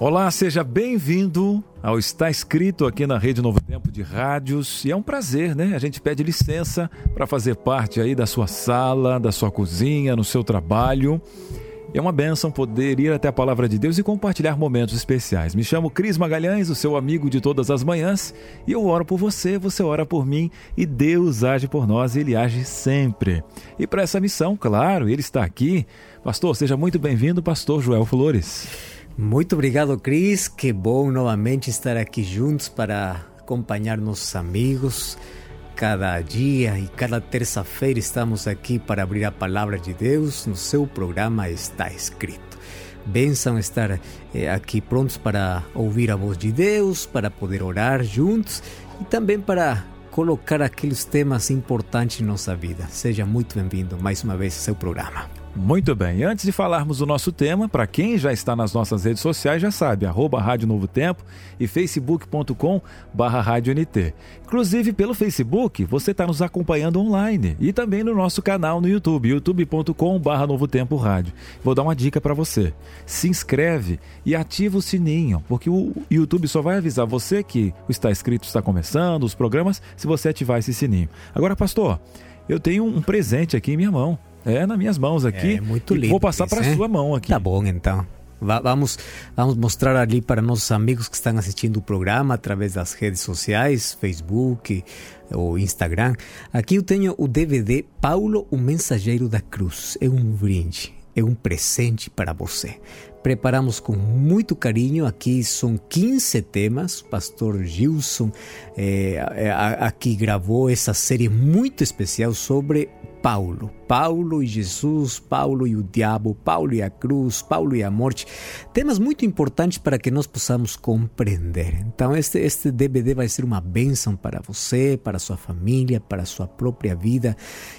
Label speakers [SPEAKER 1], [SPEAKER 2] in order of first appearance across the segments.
[SPEAKER 1] Olá, seja bem-vindo ao Está Escrito aqui na Rede Novo Tempo de Rádios. E é um prazer, né? A gente pede licença para fazer parte aí da sua sala, da sua cozinha, no seu trabalho. É uma bênção poder ir até a palavra de Deus e compartilhar momentos especiais. Me chamo Cris Magalhães, o seu amigo de todas as manhãs, e eu oro por você, você ora por mim, e Deus age por nós e Ele age sempre. E para essa missão, claro, Ele está aqui. Pastor, seja muito bem-vindo, Pastor Joel Flores.
[SPEAKER 2] Muito obrigado, Cris. Que bom novamente estar aqui juntos para acompanhar nossos amigos. Cada dia e cada terça-feira estamos aqui para abrir a palavra de Deus. No seu programa está escrito. Bênção estar eh, aqui prontos para ouvir a voz de Deus, para poder orar juntos e também para colocar aqueles temas importantes em nossa vida. Seja muito bem-vindo mais uma vez ao seu programa.
[SPEAKER 1] Muito bem, antes de falarmos do nosso tema, para quem já está nas nossas redes sociais já sabe, arroba Rádio Novo Tempo e facebook.com barra. Inclusive pelo Facebook, você está nos acompanhando online e também no nosso canal no YouTube, youtube.com barra Novo Tempo Rádio. Vou dar uma dica para você, se inscreve e ativa o sininho, porque o YouTube só vai avisar você que o Está Escrito está começando, os programas, se você ativar esse sininho. Agora, pastor, eu tenho um presente aqui em minha mão. É, nas minhas mãos aqui.
[SPEAKER 2] É muito lindo.
[SPEAKER 1] Vou passar para a sua mão aqui.
[SPEAKER 2] Tá bom, então. Vamos, vamos mostrar ali para nossos amigos que estão assistindo o programa através das redes sociais, Facebook ou Instagram. Aqui eu tenho o DVD Paulo, o Mensageiro da Cruz. É um brinde, é um presente para você. Preparamos com muito carinho. Aqui são 15 temas. O pastor Gilson é, aqui gravou essa série muito especial sobre Paulo. Paulo e Jesus, Paulo e o diabo, Paulo e a cruz, Paulo e a morte. Temas muito importantes para que nós possamos compreender. Então, este, este DVD vai ser uma bênção para você, para sua família, para sua própria vida.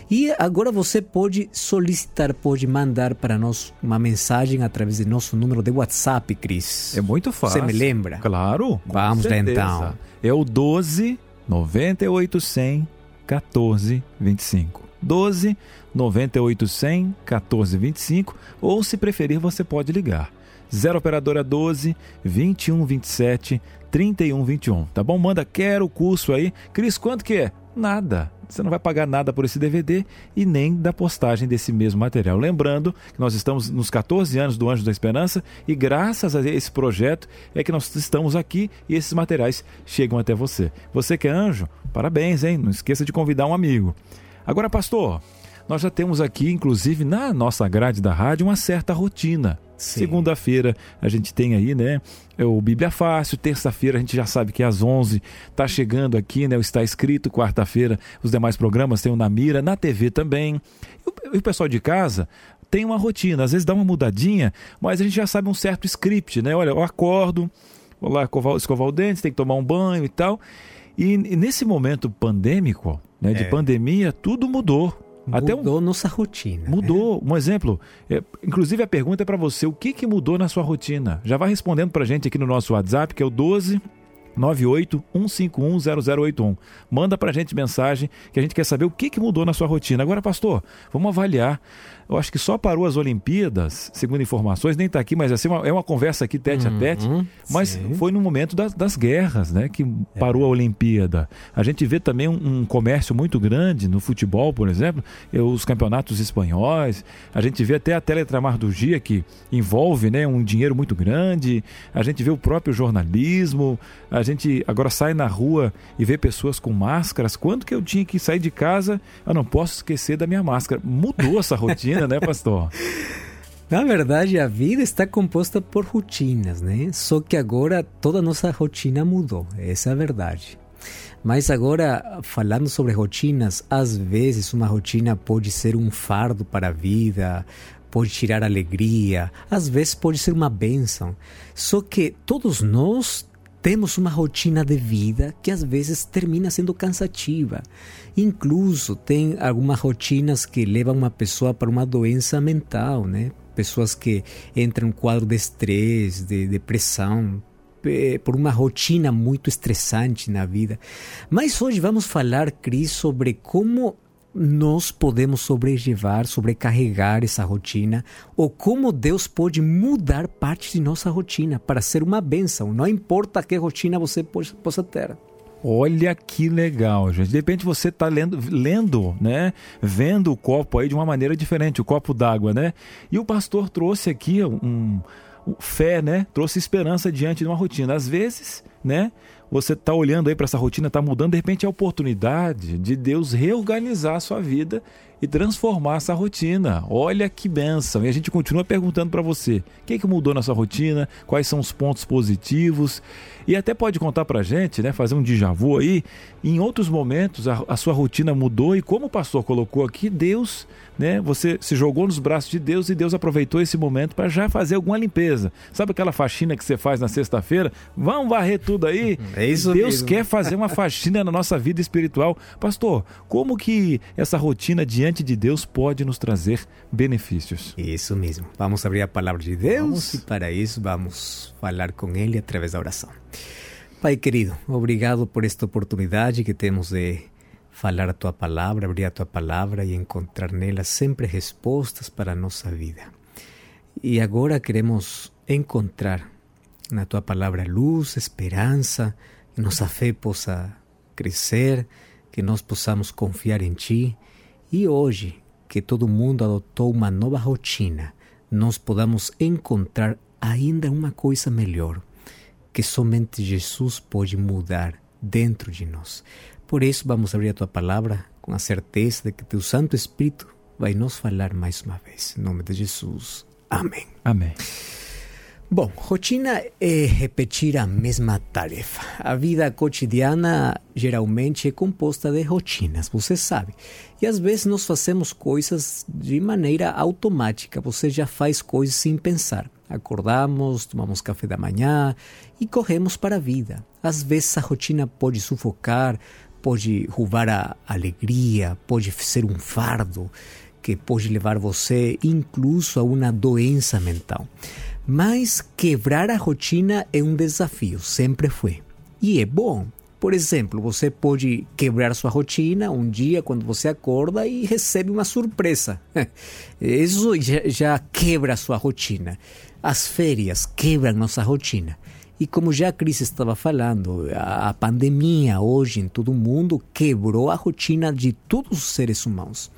[SPEAKER 2] E agora você pode solicitar, pode mandar para nós uma mensagem através do nosso número de WhatsApp, Cris.
[SPEAKER 1] É muito fácil.
[SPEAKER 2] Você me lembra?
[SPEAKER 1] Claro.
[SPEAKER 2] Vamos lá então.
[SPEAKER 1] É o 12 98 100 14 25. 12 98 100 14 25 ou se preferir você pode ligar 0 operadora 12 21 27 31 21, tá bom? Manda quero o curso aí. Cris, quanto que é? Nada. Você não vai pagar nada por esse DVD e nem da postagem desse mesmo material. Lembrando que nós estamos nos 14 anos do Anjo da Esperança e graças a esse projeto é que nós estamos aqui e esses materiais chegam até você. Você que é anjo, parabéns, hein? Não esqueça de convidar um amigo. Agora, pastor, nós já temos aqui, inclusive na nossa grade da rádio, uma certa rotina. Segunda-feira a gente tem aí, né, é o Bíblia Fácil, terça-feira a gente já sabe que é às 11 tá chegando aqui, né, o Está Escrito, quarta-feira os demais programas tem o Na Mira, na TV também. E o pessoal de casa tem uma rotina, às vezes dá uma mudadinha, mas a gente já sabe um certo script, né? Olha, eu acordo, vou lá escovar, escovar o dente, tem que tomar um banho e tal. E, e nesse momento pandêmico, né, de é. pandemia, tudo mudou.
[SPEAKER 2] Até mudou um... nossa rotina.
[SPEAKER 1] Mudou. Né? Um exemplo, é, inclusive a pergunta é para você, o que, que mudou na sua rotina? Já vai respondendo para a gente aqui no nosso WhatsApp, que é o 12 98 151 0081. Manda para a gente mensagem que a gente quer saber o que, que mudou na sua rotina. Agora, pastor, vamos avaliar eu acho que só parou as Olimpíadas, segundo informações, nem está aqui, mas assim, é uma conversa aqui tete uhum, a tete. Mas sim. foi no momento das, das guerras né, que é. parou a Olimpíada. A gente vê também um, um, comércio muito grande no futebol, por exemplo, os campeonatos espanhóis. A gente vê até a teletramarturgia que envolve né, um dinheiro muito grande. A gente vê o próprio jornalismo. A gente agora sai na rua e vê pessoas com máscaras. Quando que eu tinha que sair de casa? Eu não posso esquecer da minha máscara. Mudou essa rotina rotina, né, pastor?
[SPEAKER 2] Na verdade, a vida está composta por rotinas, né? Só que agora toda a nossa rotina mudou, essa é a verdade. Mas agora, falando sobre rotinas, às vezes uma rotina pode ser um fardo para a vida, pode tirar alegria, às vezes pode ser uma bênção. Só que todos nós temos uma rotina de vida que às vezes termina sendo cansativa. Incluso tem algumas rotinas que levam uma pessoa para uma doença mental, né? Pessoas que entram em quadro de estresse, de depressão, por uma rotina muito estressante na vida. Mas hoje vamos falar, Cris, sobre como nós podemos sobrelevar, sobrecarregar essa rotina, ou como Deus pode mudar parte de nossa rotina para ser uma bênção, não importa que rotina você possa ter.
[SPEAKER 1] Olha que legal, gente. De repente você está lendo, lendo, né? Vendo o copo aí de uma maneira diferente, o copo d'água, né? E o pastor trouxe aqui um, um fé, né? Trouxe esperança diante de uma rotina. Às vezes, né? Você está olhando aí para essa rotina, está mudando, de repente é a oportunidade de Deus reorganizar a sua vida e transformar essa rotina. Olha que benção! E a gente continua perguntando para você: o que, que mudou na sua rotina? Quais são os pontos positivos? E até pode contar para a gente, né, fazer um déjà vu aí, em outros momentos a, a sua rotina mudou e como o pastor colocou aqui, Deus, né, você se jogou nos braços de Deus e Deus aproveitou esse momento para já fazer alguma limpeza. Sabe aquela faxina que você faz na sexta-feira? Vamos varrer tudo aí?
[SPEAKER 2] É isso
[SPEAKER 1] Deus
[SPEAKER 2] mesmo.
[SPEAKER 1] quer fazer uma faxina na nossa vida espiritual. Pastor, como que essa rotina diante de Deus pode nos trazer benefícios?
[SPEAKER 2] Isso mesmo. Vamos abrir a palavra de Deus
[SPEAKER 1] Vamos.
[SPEAKER 2] e para isso vamos falar com Ele através da oração. Pai querido, obrigado por esta oportunidade que temos de falar a tua palavra, abrir a tua palavra e encontrar nela sempre respostas para a nossa vida. E agora queremos encontrar na tua palavra luz, esperança, que nossa fé possa crescer, que nós possamos confiar em ti. E hoje, que todo mundo adotou uma nova rotina, nós podamos encontrar ainda uma coisa melhor que somente Jesus pode mudar dentro de nós. Por isso, vamos abrir a tua palavra com a certeza de que teu Santo Espírito vai nos falar mais uma vez. Em nome de Jesus. Amém.
[SPEAKER 1] Amém.
[SPEAKER 2] Bom, rotina é repetir a mesma tarefa. A vida cotidiana geralmente é composta de rotinas, você sabe. E às vezes nós fazemos coisas de maneira automática, você já faz coisas sem pensar. Acordamos, tomamos café da manhã e corremos para a vida. Às vezes a rotina pode sufocar, pode roubar a alegria, pode ser um fardo que pode levar você incluso a uma doença mental. Mas quebrar a rotina é um desafio, sempre foi. E é bom. Por exemplo, você pode quebrar sua rotina um dia quando você acorda e recebe uma surpresa. Isso já, já quebra sua rotina. As férias quebram nossa rotina. E como já a Cris estava falando, a, a pandemia hoje em todo o mundo quebrou a rotina de todos os seres humanos.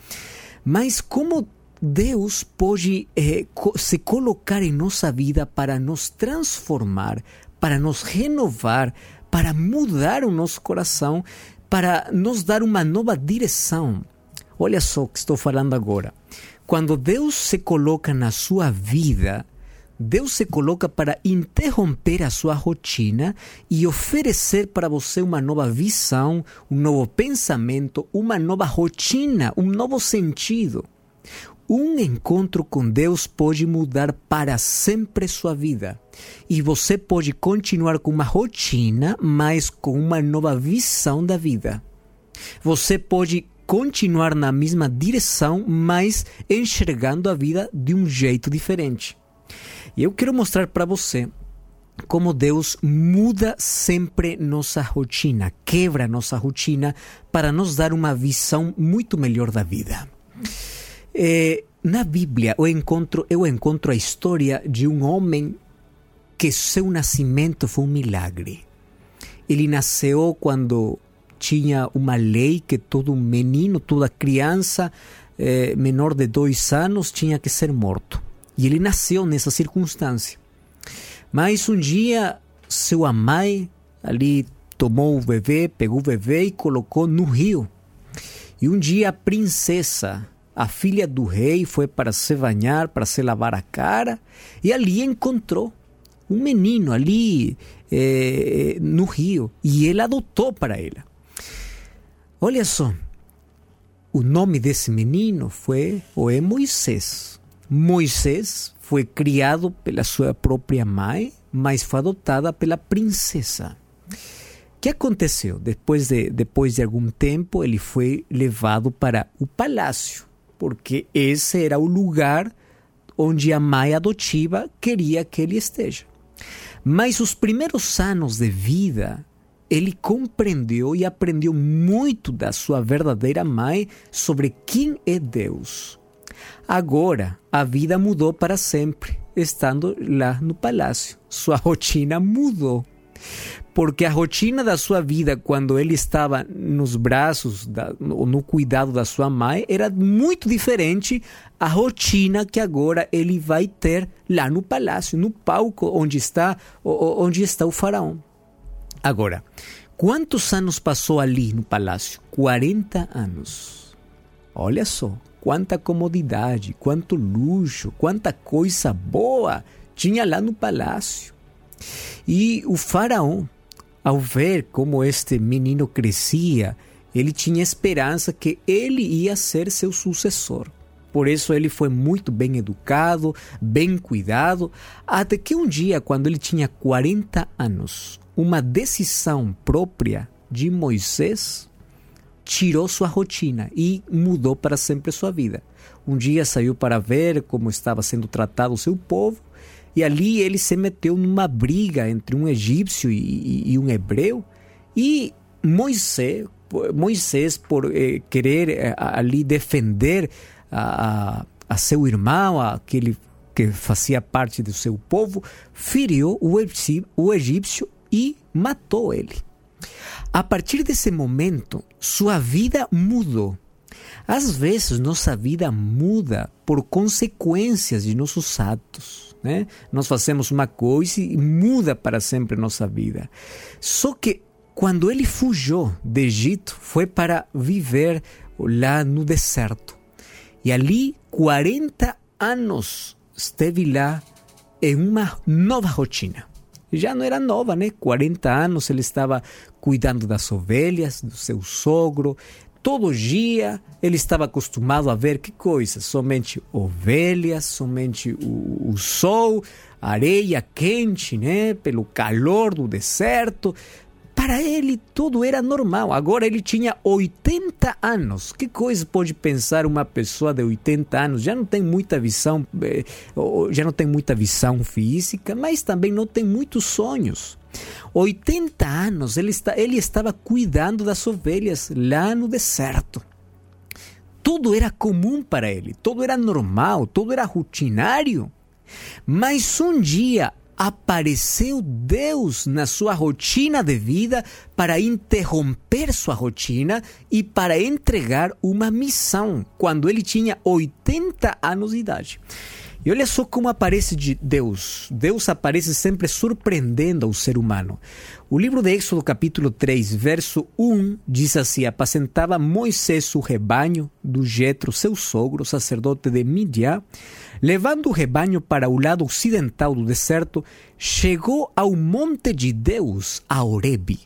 [SPEAKER 2] Mas como Deus pode eh, se colocar em nossa vida para nos transformar, para nos renovar, para mudar o nosso coração, para nos dar uma nova direção. Olha só o que estou falando agora. Quando Deus se coloca na sua vida, Deus se coloca para interromper a sua rotina e oferecer para você uma nova visão, um novo pensamento, uma nova rotina, um novo sentido. Um encontro com Deus pode mudar para sempre sua vida. E você pode continuar com uma rotina, mas com uma nova visão da vida. Você pode continuar na mesma direção, mas enxergando a vida de um jeito diferente. E eu quero mostrar para você como Deus muda sempre nossa rotina, quebra nossa rotina para nos dar uma visão muito melhor da vida. É, na Bíblia eu encontro, eu encontro a história de um homem que seu nascimento foi um milagre. Ele nasceu quando tinha uma lei que todo menino, toda criança eh, menor de dois anos tinha que ser morto. E ele nasceu nessa circunstância. Mas um dia, sua mãe ali tomou o bebê, pegou o bebê e colocou no rio. E um dia a princesa a filha do rei foi para se banhar, para se lavar a cara, e ali encontrou um menino ali eh, no rio, e ele adotou para ela. Olha só, o nome desse menino foi ou é Moisés. Moisés foi criado pela sua própria mãe, mas foi adotada pela princesa. O que aconteceu? Depois de, depois de algum tempo, ele foi levado para o palácio, porque esse era o lugar onde a mãe adotiva queria que ele esteja. Mas os primeiros anos de vida, ele compreendeu e aprendeu muito da sua verdadeira mãe sobre quem é Deus. Agora, a vida mudou para sempre, estando lá no palácio. Sua rotina mudou. Porque a rotina da sua vida, quando ele estava nos braços, da, no, cuidado da sua mãe, era muito diferente a rotina que agora ele vai ter lá no palácio, no palco onde está, onde está o faraó. Agora, quantos anos passou ali no palácio? 40 anos. Olha só, quanta comodidade, quanto luxo, quanta coisa boa tinha lá no palácio. E o faraó, ao ver como este menino crescia, ele tinha esperança que ele ia ser seu sucessor. Por isso ele foi muito bem educado, bem cuidado, até que um dia, quando ele tinha 40 anos, uma decisão própria de Moisés tirou sua rotina e mudou para sempre sua vida. Um dia saiu para ver como estava sendo tratado o seu povo e ali ele se meteu numa briga entre um egípcio e, e um hebreu e Moisés, Moisés por eh, querer eh, ali defender a, a, a, seu irmão, aquele que fazia parte do seu povo, feriu o o egípcio e matou ele. A partir desse momento, sua vida mudou. Às vezes, nossa vida muda por consequências de nossos atos. Né? Nós fazemos uma coisa e muda para sempre nossa vida. Só que quando ele fugiu do Egito, foi para viver lá no deserto. E ali, 40 anos, esteve lá em uma nova rotina já não era nova, né? 40 anos ele estava cuidando das ovelhas, do seu sogro. Todo dia ele estava acostumado a ver que coisa? Somente ovelhas, somente o, o sol, areia quente, né? Pelo calor do deserto. Para ele tudo era normal. Agora ele tinha 80 anos. Que coisa pode pensar uma pessoa de 80 anos? Já não tem muita visão, eh, já não tem muita visão física, mas também não tem muitos sonhos. 80 anos ele, está, ele estava cuidando das ovelhas lá no deserto. Tudo era comum para ele, tudo era normal, tudo era rutinário. Mas um dia apareceu Deus na sua rotina de vida para interromper sua rotina e para entregar uma missão quando ele tinha 80 anos de idade. E olha só como aparece de Deus. Deus aparece sempre surpreendendo ao ser humano. O livro de Êxodo, capítulo 3, verso 1, diz assim: Apacentava Moisés o rebanho do Jetro, seu sogro, sacerdote de Midian Levando o rebanho para o lado ocidental do deserto, chegou ao monte de Deus, a Horebe.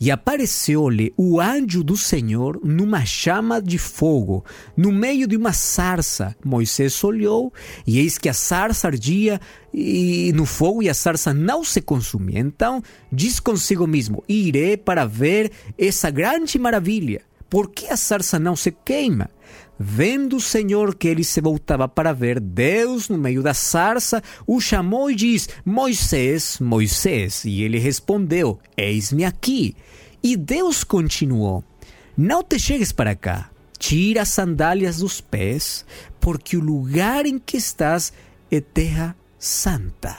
[SPEAKER 2] E apareceu-lhe o anjo do Senhor numa chama de fogo, no meio de uma sarça. Moisés olhou, e eis que a sarça ardia e no fogo e a sarça não se consumia. Então diz consigo mesmo: Irei para ver essa grande maravilha. Por que a sarça não se queima? Vendo o Senhor que ele se voltava para ver, Deus, no meio da sarça, o chamou e diz: Moisés, Moisés. E ele respondeu: Eis-me aqui. E Deus continuou: Não te chegues para cá. Tira as sandálias dos pés, porque o lugar em que estás é terra santa.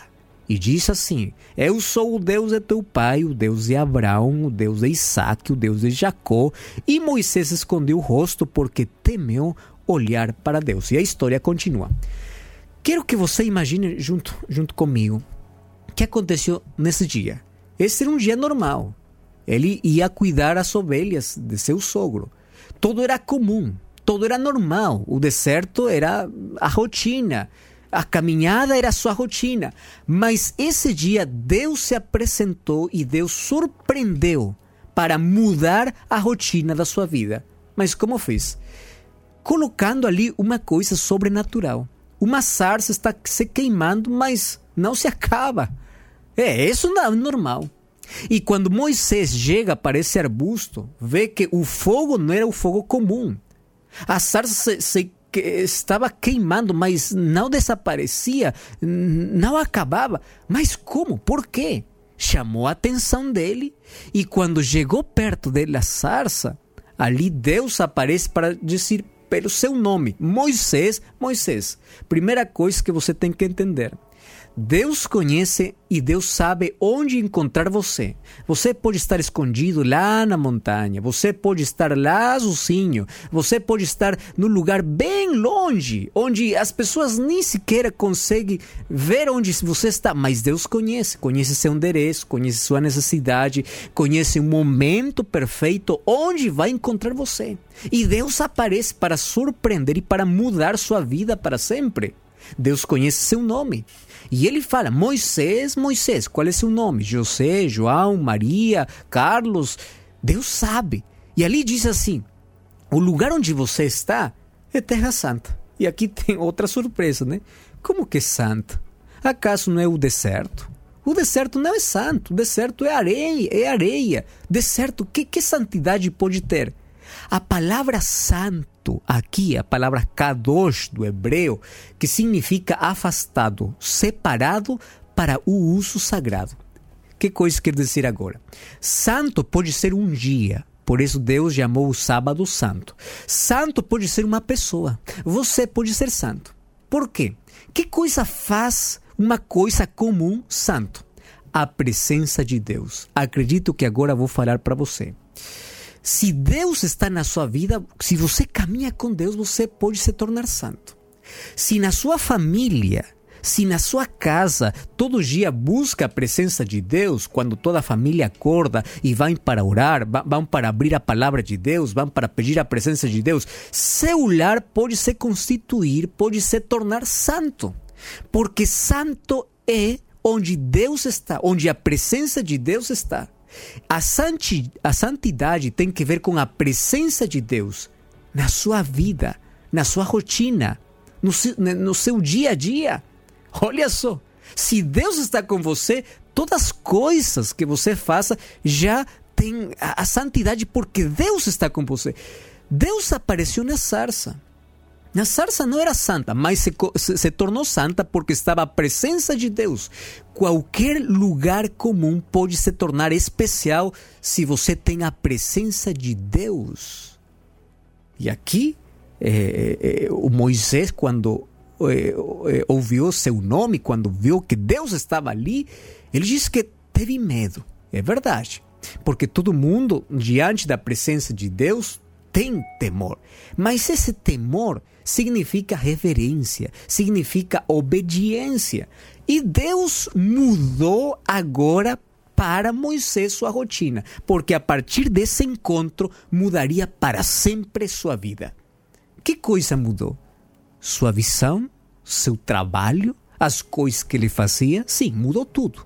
[SPEAKER 2] E diz assim: Eu sou o Deus de teu pai, o Deus de Abraão, o Deus de Isaac, o Deus de Jacó. E Moisés escondeu o rosto porque temeu olhar para Deus. E a história continua. Quero que você imagine junto, junto comigo o que aconteceu nesse dia. Esse era um dia normal. Ele ia cuidar as ovelhas de seu sogro. Tudo era comum, tudo era normal. O deserto era a rotina a caminhada era sua rotina. Mas esse dia Deus se apresentou e Deus surpreendeu para mudar a rotina da sua vida. Mas como fez? Colocando ali uma coisa sobrenatural. Uma sarça está se queimando, mas não se acaba. É, isso não é normal. E quando Moisés chega para esse arbusto, vê que o fogo não era o fogo comum. A sarça se, se que estava queimando, mas não desaparecia, não acabava. Mas como? Por quê? Chamou a atenção dele e quando chegou perto dele a sarça, ali Deus aparece para dizer pelo seu nome, Moisés, Moisés. Primeira coisa que você tem que entender. Deus conhece e Deus sabe onde encontrar você. Você pode estar escondido lá na montanha, você pode estar lá sozinho, você pode estar num lugar bem longe, onde as pessoas nem sequer conseguem ver onde você está, mas Deus conhece, conhece seu endereço, conhece sua necessidade, conhece o momento perfeito onde vai encontrar você. E Deus aparece para surpreender e para mudar sua vida para sempre. Deus conhece seu nome. E ele fala: Moisés, Moisés, qual é seu nome? José, João, Maria, Carlos. Deus sabe. E ali diz assim: o lugar onde você está é Terra Santa. E aqui tem outra surpresa, né? Como que é santo? Acaso não é o deserto? O deserto não é santo, o deserto é areia, é areia. Deserto, que, que santidade pode ter? A palavra santo, aqui, a palavra kadosh do hebreu, que significa afastado, separado para o uso sagrado. Que coisa quer dizer agora? Santo pode ser um dia, por isso Deus chamou o sábado santo. Santo pode ser uma pessoa. Você pode ser santo. Por quê? Que coisa faz uma coisa comum santo? A presença de Deus. Acredito que agora vou falar para você. Se Deus está na sua vida, se você caminha com Deus, você pode se tornar santo. Se na sua família, se na sua casa todo dia busca a presença de Deus, quando toda a família acorda e vão para orar, vão para abrir a palavra de Deus, vão para pedir a presença de Deus, seu lar pode se constituir, pode se tornar santo. Porque santo é onde Deus está, onde a presença de Deus está. A, santi, a santidade tem que ver com a presença de Deus na sua vida, na sua rotina, no seu, no seu dia a dia. Olha só, se Deus está com você, todas as coisas que você faça já tem a, a santidade porque Deus está com você. Deus apareceu na sarça. A sarça não era santa, mas se, se, tornou santa porque estava a presença de Deus. Qualquer lugar comum pode se tornar especial se você tem a presença de Deus. E aqui, é, é, o Moisés, quando é, ouviu seu nome, quando viu que Deus estava ali, ele disse que teve medo. É verdade. Porque todo mundo, diante da presença de Deus, tem temor. Mas esse temor significa reverência, significa obediência. E Deus mudou agora para Moisés sua rotina, porque a partir desse encontro mudaria para sempre sua vida. Que coisa mudou? Sua visão, seu trabalho, as coisas que ele fazia? Sim, mudou tudo.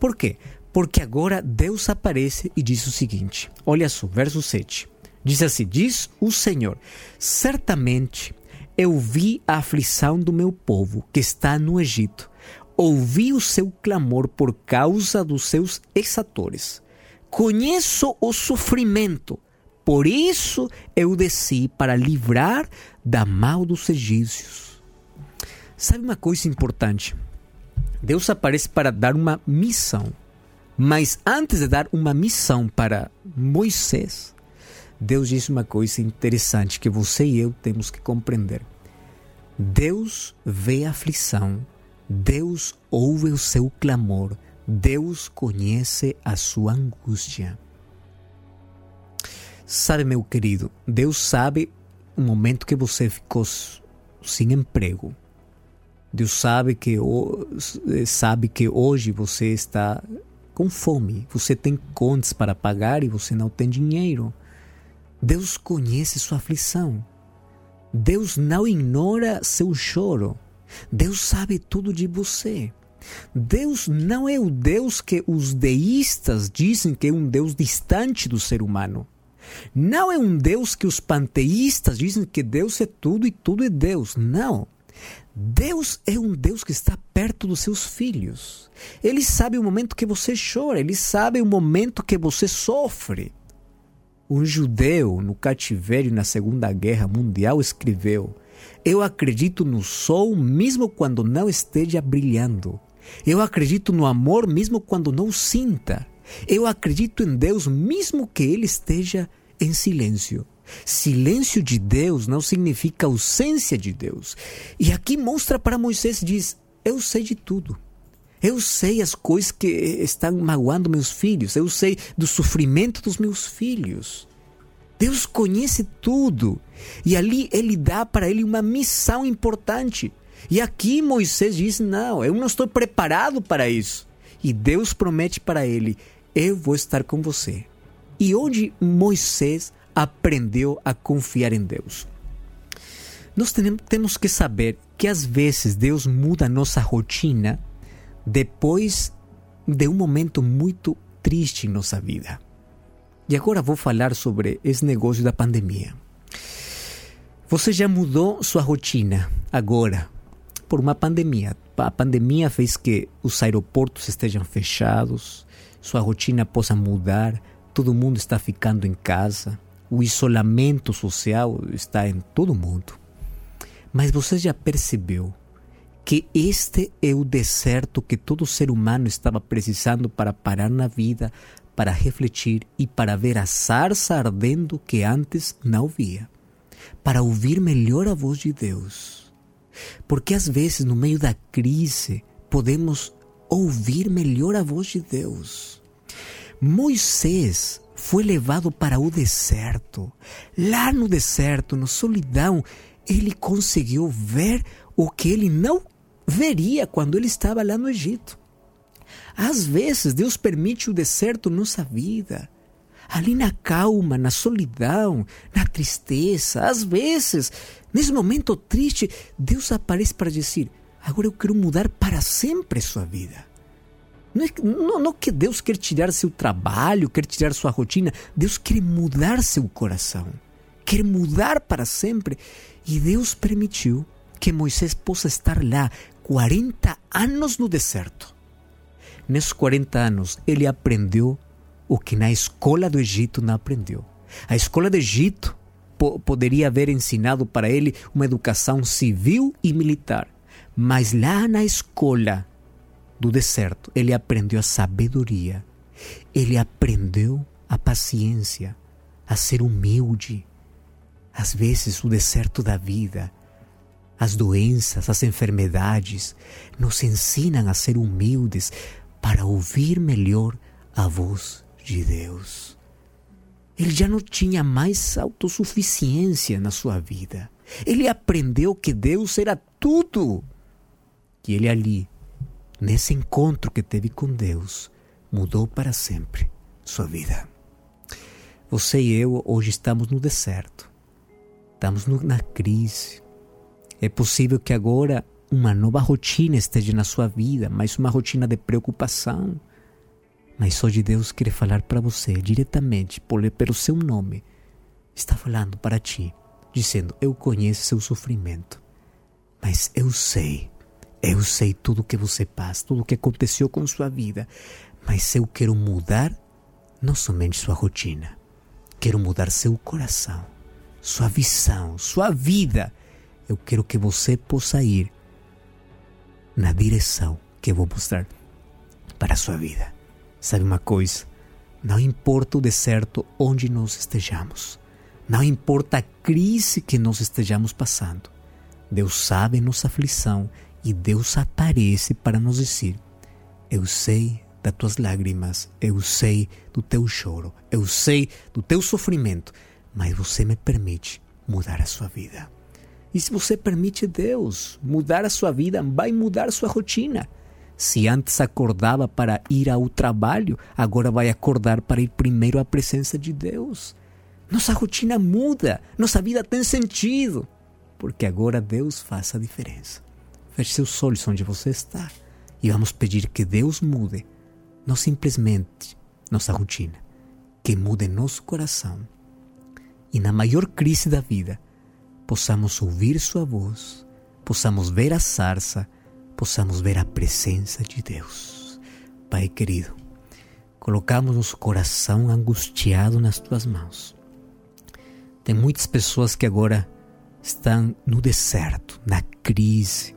[SPEAKER 2] Por quê? Porque agora Deus aparece e diz o seguinte: olha só, verso 7. Diz assim: Diz o Senhor: Certamente eu vi a aflição do meu povo que está no Egito. Ouvi o seu clamor por causa dos seus exatores. Conheço o sofrimento, por isso eu desci para livrar da mão dos egípcios. Sabe uma coisa importante? Deus aparece para dar uma missão. Mas antes de dar uma missão para Moisés, Deus disse uma coisa interessante que você e eu temos que compreender. Deus vê a aflição, Deus ouve o seu clamor, Deus conhece a sua angústia. Sabe, meu querido, Deus sabe o momento que você ficou sem emprego. Deus sabe que sabe que hoje você está com fome, você tem contas para pagar e você não tem dinheiro. Deus conhece sua aflição. Deus não ignora seu choro. Deus sabe tudo de você. Deus não é o Deus que os deístas dizem que é um Deus distante do ser humano. Não é um Deus que os panteístas dizem que Deus é tudo e tudo é Deus. Não. Deus é um Deus que está perto dos seus filhos. Ele sabe o momento que você chora, ele sabe o momento que você sofre. Um judeu no cativeiro na Segunda Guerra Mundial escreveu: Eu acredito no sol mesmo quando não esteja brilhando. Eu acredito no amor mesmo quando não sinta. Eu acredito em Deus mesmo que ele esteja em silêncio. Silêncio de Deus não significa ausência de Deus. E aqui mostra para Moisés diz: eu sei de tudo. Eu sei as coisas que estão magoando meus filhos. Eu sei do sofrimento dos meus filhos. Deus conhece tudo. E ali ele dá para ele uma missão importante. E aqui Moisés diz: Não, eu não estou preparado para isso. E Deus promete para ele: Eu vou estar com você. E onde Moisés aprendeu a confiar em Deus. Nós temos que saber que às vezes Deus muda a nossa rotina depois de um momento muito triste em nossa vida. E agora vou falar sobre esse negócio da pandemia. Você já mudou sua rotina agora por uma pandemia. A pandemia fez que os aeroportos estejam fechados, sua rotina possa mudar, todo mundo está ficando em casa, o isolamento social está em todo mundo. Mas você já percebeu que este é o deserto que todo ser humano estava precisando para parar na vida, para refletir e para ver a sarça ardendo que antes não via, para ouvir melhor a voz de Deus. Porque às vezes, no meio da crise, podemos ouvir melhor a voz de Deus. Moisés foi levado para o deserto. Lá no deserto, na solidão, ele conseguiu ver o que ele não veria quando ele estava lá no Egito. Às vezes, Deus permite o deserto nossa vida. Ali na calma, na solidão, na tristeza, às vezes, nesse momento triste, Deus aparece para dizer: agora eu quero mudar para sempre sua vida. Não, é, não, não que Deus quer tirar seu trabalho, quer tirar sua rotina. Deus quer mudar seu coração. Quer mudar para sempre. E Deus permitiu que Moisés possa estar lá 40 anos no deserto. Nesses 40 anos, ele aprendeu o que na escola do Egito não aprendeu. A escola do Egito po poderia haver ensinado para ele uma educação civil e militar. Mas lá na escola do deserto, ele aprendeu a sabedoria, ele aprendeu a paciência, a ser humilde. Às vezes, o deserto da vida, as doenças, as enfermidades, nos ensinam a ser humildes para ouvir melhor a voz de Deus. Ele já não tinha mais autossuficiência na sua vida. Ele aprendeu que Deus era tudo. E ele ali nesse encontro que teve com Deus, mudou para sempre sua vida. Você e eu hoje estamos no deserto, estamos na crise. É possível que agora uma nova rotina esteja na sua vida, mas uma rotina de preocupação. Mas hoje Deus quer falar para você diretamente, pelo seu nome. Está falando para ti, dizendo: Eu conheço seu sofrimento, mas eu sei eu sei tudo que você passa, tudo que aconteceu com sua vida, mas eu quero mudar não somente sua rotina, quero mudar seu coração, sua visão, sua vida. Eu quero que você possa ir na direção que eu vou mostrar para a sua vida. Sabe uma coisa? Não importa o deserto onde nós estejamos, não importa a crise que nós estejamos passando, Deus sabe nossa aflição e Deus aparece para nos dizer: Eu sei das tuas lágrimas, eu sei do teu choro, eu sei do teu sofrimento, mas você me permite mudar a sua vida. E se você permite Deus mudar a sua vida, vai mudar a sua rotina. Se antes acordava para ir ao trabalho, agora vai acordar para ir primeiro à presença de Deus. Nossa rotina muda, nossa vida tem sentido, porque agora Deus faz a diferença. Feche seus olhos onde você está e vamos pedir que Deus mude, não simplesmente nossa rotina, que mude nosso coração. E na maior crise da vida, possamos ouvir Sua voz, possamos ver a sarça, possamos ver a presença de Deus. Pai querido, colocamos nosso coração angustiado nas tuas mãos. Tem muitas pessoas que agora estão no deserto, na crise.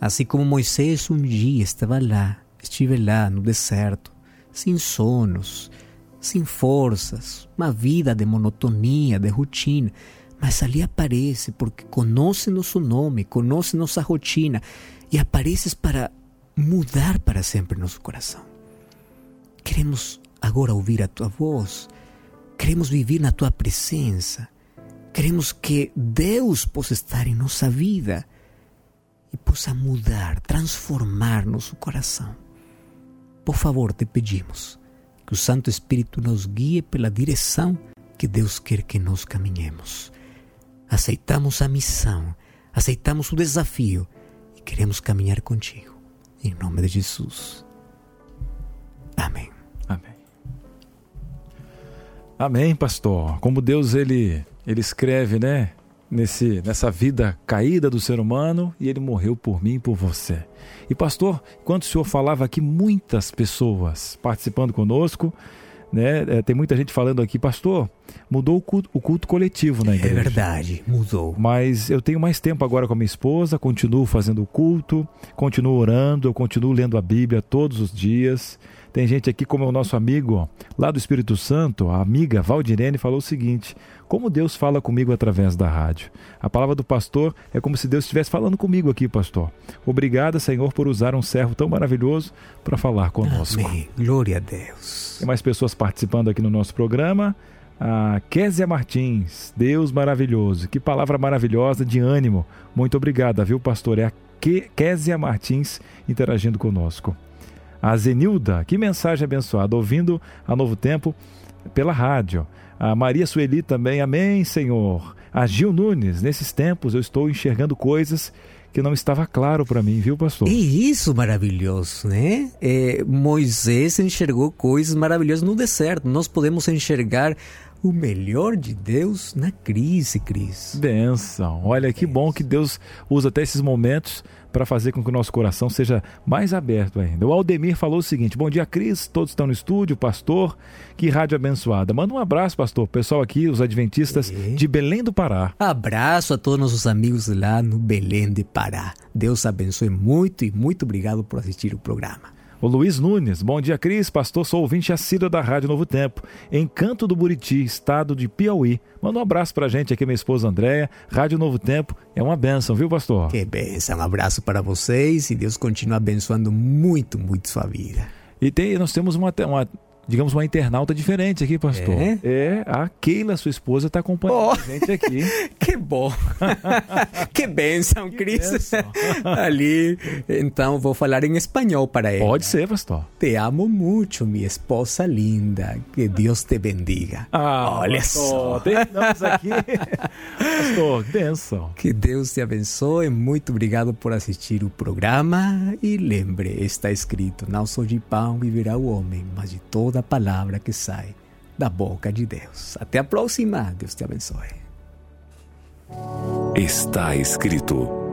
[SPEAKER 2] Assim como Moisés um dia estava lá, estive lá no deserto, sem sonos, sem forças, uma vida de monotonia, de rotina. Mas ali aparece porque conhece nosso nome, conhece nossa rotina e apareces para mudar para sempre nosso coração. Queremos agora ouvir a tua voz, queremos viver na tua presença, queremos que Deus possa estar em nossa vida e possa mudar, transformar nosso coração. Por favor, te pedimos que o Santo Espírito nos guie pela direção que Deus quer que nós caminhemos. Aceitamos a missão, aceitamos o desafio e queremos caminhar contigo. Em nome de Jesus. Amém.
[SPEAKER 1] Amém. Amém, pastor. Como Deus ele ele escreve, né, nesse nessa vida caída do ser humano e ele morreu por mim e por você. E pastor, enquanto o senhor falava aqui, muitas pessoas participando conosco, né? É, tem muita gente falando aqui, pastor, mudou o culto, o culto coletivo na é igreja.
[SPEAKER 2] É verdade, mudou.
[SPEAKER 1] Mas eu tenho mais tempo agora com a minha esposa, continuo fazendo o culto, continuo orando, eu continuo lendo a Bíblia todos os dias. Tem gente aqui, como é o nosso amigo lá do Espírito Santo, a amiga Valdirene, falou o seguinte: como Deus fala comigo através da rádio. A palavra do pastor é como se Deus estivesse falando comigo aqui, pastor. Obrigada, Senhor, por usar um servo tão maravilhoso para falar conosco.
[SPEAKER 2] Amém. Glória a Deus.
[SPEAKER 1] Tem mais pessoas participando aqui no nosso programa. A Késia Martins, Deus maravilhoso. Que palavra maravilhosa de ânimo. Muito obrigada, viu, pastor? É a Késia Martins interagindo conosco. A Zenilda, que mensagem abençoada, ouvindo a Novo Tempo pela rádio. A Maria Sueli também, amém, Senhor. A Gil Nunes, nesses tempos eu estou enxergando coisas que não estava claro para mim, viu, pastor?
[SPEAKER 2] E isso maravilhoso, né? É, Moisés enxergou coisas maravilhosas no deserto. Nós podemos enxergar o melhor de Deus na crise, Cris.
[SPEAKER 1] Benção. Olha que bom que Deus usa até esses momentos para fazer com que o nosso coração seja mais aberto ainda. O Aldemir falou o seguinte: Bom dia, Cris. Todos estão no estúdio, pastor. Que rádio abençoada. Manda um abraço, pastor. Pessoal aqui, os adventistas e... de Belém do Pará.
[SPEAKER 2] Abraço a todos nossos amigos lá no Belém do Pará. Deus abençoe muito e muito obrigado por assistir o programa.
[SPEAKER 1] O Luiz Nunes, bom dia, Cris. Pastor, sou ouvinte assíduo da Rádio Novo Tempo, em Canto do Buriti, estado de Piauí. Manda um abraço pra gente aqui, minha esposa Andréia. Rádio Novo Tempo é uma benção, viu, pastor?
[SPEAKER 2] Que benção. Um abraço para vocês e Deus continue abençoando muito, muito sua vida.
[SPEAKER 1] E tem, nós temos uma, uma digamos, uma internauta diferente aqui, pastor. É, é a Keila, sua esposa, está acompanhando oh, a gente aqui.
[SPEAKER 2] Que bom! que bênção, Cris! Ali, então vou falar em espanhol para ela.
[SPEAKER 1] Pode ser, pastor.
[SPEAKER 2] Te amo muito, minha esposa linda. Que Deus te bendiga.
[SPEAKER 1] Ah, Olha pastor, só. Terminamos aqui. pastor, bênção.
[SPEAKER 2] Que Deus te abençoe. Muito obrigado por assistir o programa. E lembre, está escrito: Não só de pão viverá o homem, mas de toda toda palavra que sai da boca de Deus. Até a próxima. Deus te abençoe.
[SPEAKER 3] Está escrito